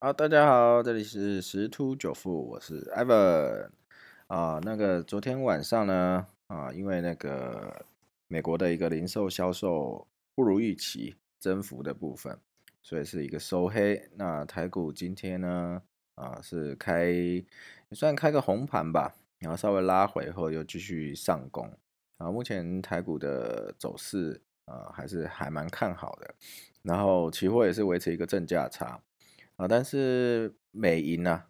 好，大家好，这里是十突九富，我是 Evan 啊。那个昨天晚上呢，啊，因为那个美国的一个零售销售不如预期，增幅的部分，所以是一个收黑。那台股今天呢，啊，是开也算开个红盘吧，然后稍微拉回后又继续上攻。啊，目前台股的走势啊，还是还蛮看好的。然后期货也是维持一个正价差。啊，但是美银呢，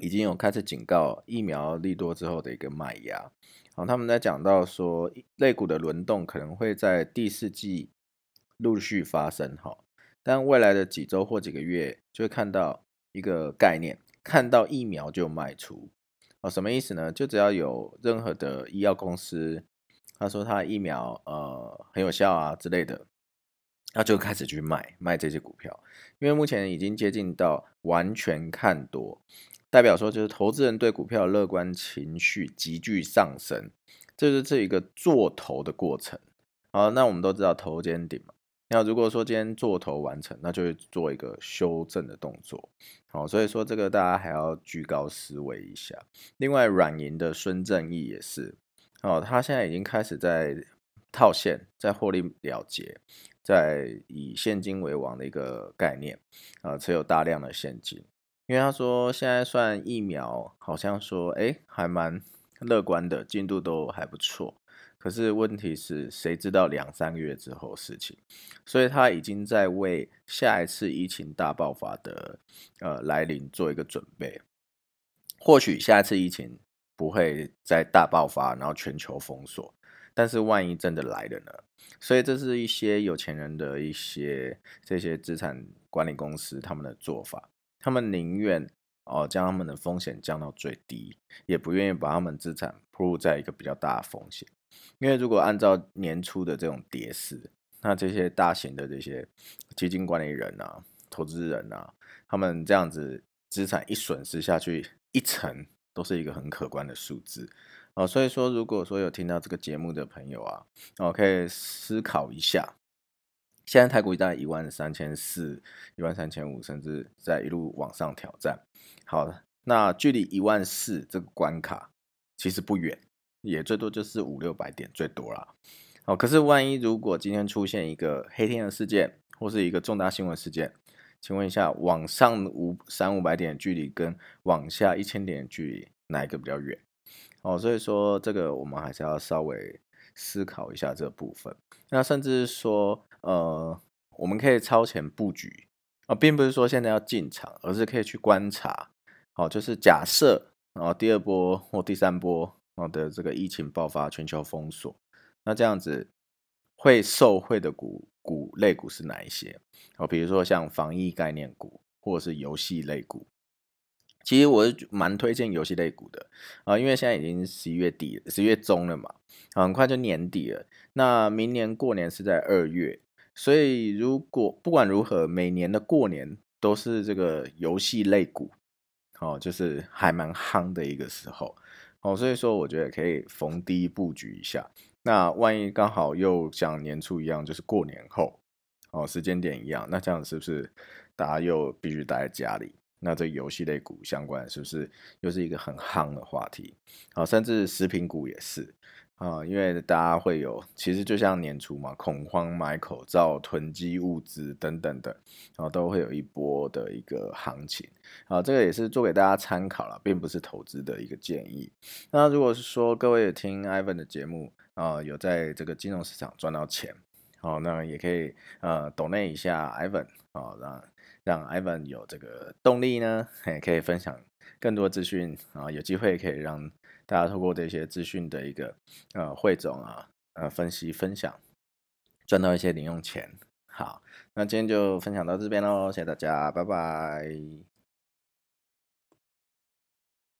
已经有开始警告疫苗利多之后的一个卖压。好，他们在讲到说，类股的轮动可能会在第四季陆续发生。哈，但未来的几周或几个月，就会看到一个概念，看到疫苗就卖出。哦，什么意思呢？就只要有任何的医药公司，他说他疫苗呃很有效啊之类的。那就开始去卖卖这些股票，因为目前已经接近到完全看多，代表说就是投资人对股票的乐观情绪急剧上升，这就是这一个做头的过程。好，那我们都知道头肩顶嘛，那如果说今天做头完成，那就会做一个修正的动作。好，所以说这个大家还要居高思维一下。另外，软银的孙正义也是，哦，他现在已经开始在套现，在获利了结。在以现金为王的一个概念，啊，持有大量的现金，因为他说现在算疫苗，好像说哎还蛮乐观的，进度都还不错。可是问题是谁知道两三个月之后事情，所以他已经在为下一次疫情大爆发的呃来临做一个准备。或许下一次疫情不会再大爆发，然后全球封锁。但是万一真的来了呢？所以这是一些有钱人的一些这些资产管理公司他们的做法，他们宁愿哦将他们的风险降到最低，也不愿意把他们资产铺入在一个比较大的风险。因为如果按照年初的这种跌势，那这些大型的这些基金管理人啊、投资人啊，他们这样子资产一损失下去，一层都是一个很可观的数字。哦，所以说，如果说有听到这个节目的朋友啊，哦，可以思考一下，现在台股在一万三千四、一万三千五，甚至在一路往上挑战。好的，那距离一万四这个关卡其实不远，也最多就是五六百点最多啦。哦，可是万一如果今天出现一个黑天的事件，或是一个重大新闻事件，请问一下，往上五三五百点的距离跟往下一千点的距离，哪一个比较远？哦，所以说这个我们还是要稍微思考一下这部分。那甚至说，呃，我们可以超前布局啊，并不是说现在要进场，而是可以去观察。好，就是假设啊，第二波或第三波啊的这个疫情爆发，全球封锁，那这样子会受惠的股股类股是哪一些？哦，比如说像防疫概念股，或者是游戏类股。其实我是蛮推荐游戏类股的啊，因为现在已经十一月底、十月中了嘛，很快就年底了。那明年过年是在二月，所以如果不管如何，每年的过年都是这个游戏类股，哦，就是还蛮夯的一个时候哦，所以说我觉得可以逢低布局一下。那万一刚好又像年初一样，就是过年后哦，时间点一样，那这样是不是大家又必须待在家里？那这游戏类股相关是不是又是一个很夯的话题？啊，甚至食品股也是啊，因为大家会有，其实就像年初嘛，恐慌买口罩、囤积物资等等的，然后都会有一波的一个行情。啊，这个也是做给大家参考了，并不是投资的一个建议。那如果是说各位听 Ivan 的节目啊，有在这个金融市场赚到钱，好，那也可以呃抖内一下 Ivan 啊，让。让 Ivan 有这个动力呢，也可以分享更多资讯啊，有机会可以让大家透过这些资讯的一个呃汇总啊，呃分析分享，赚到一些零用钱。好，那今天就分享到这边喽，谢谢大家，拜拜。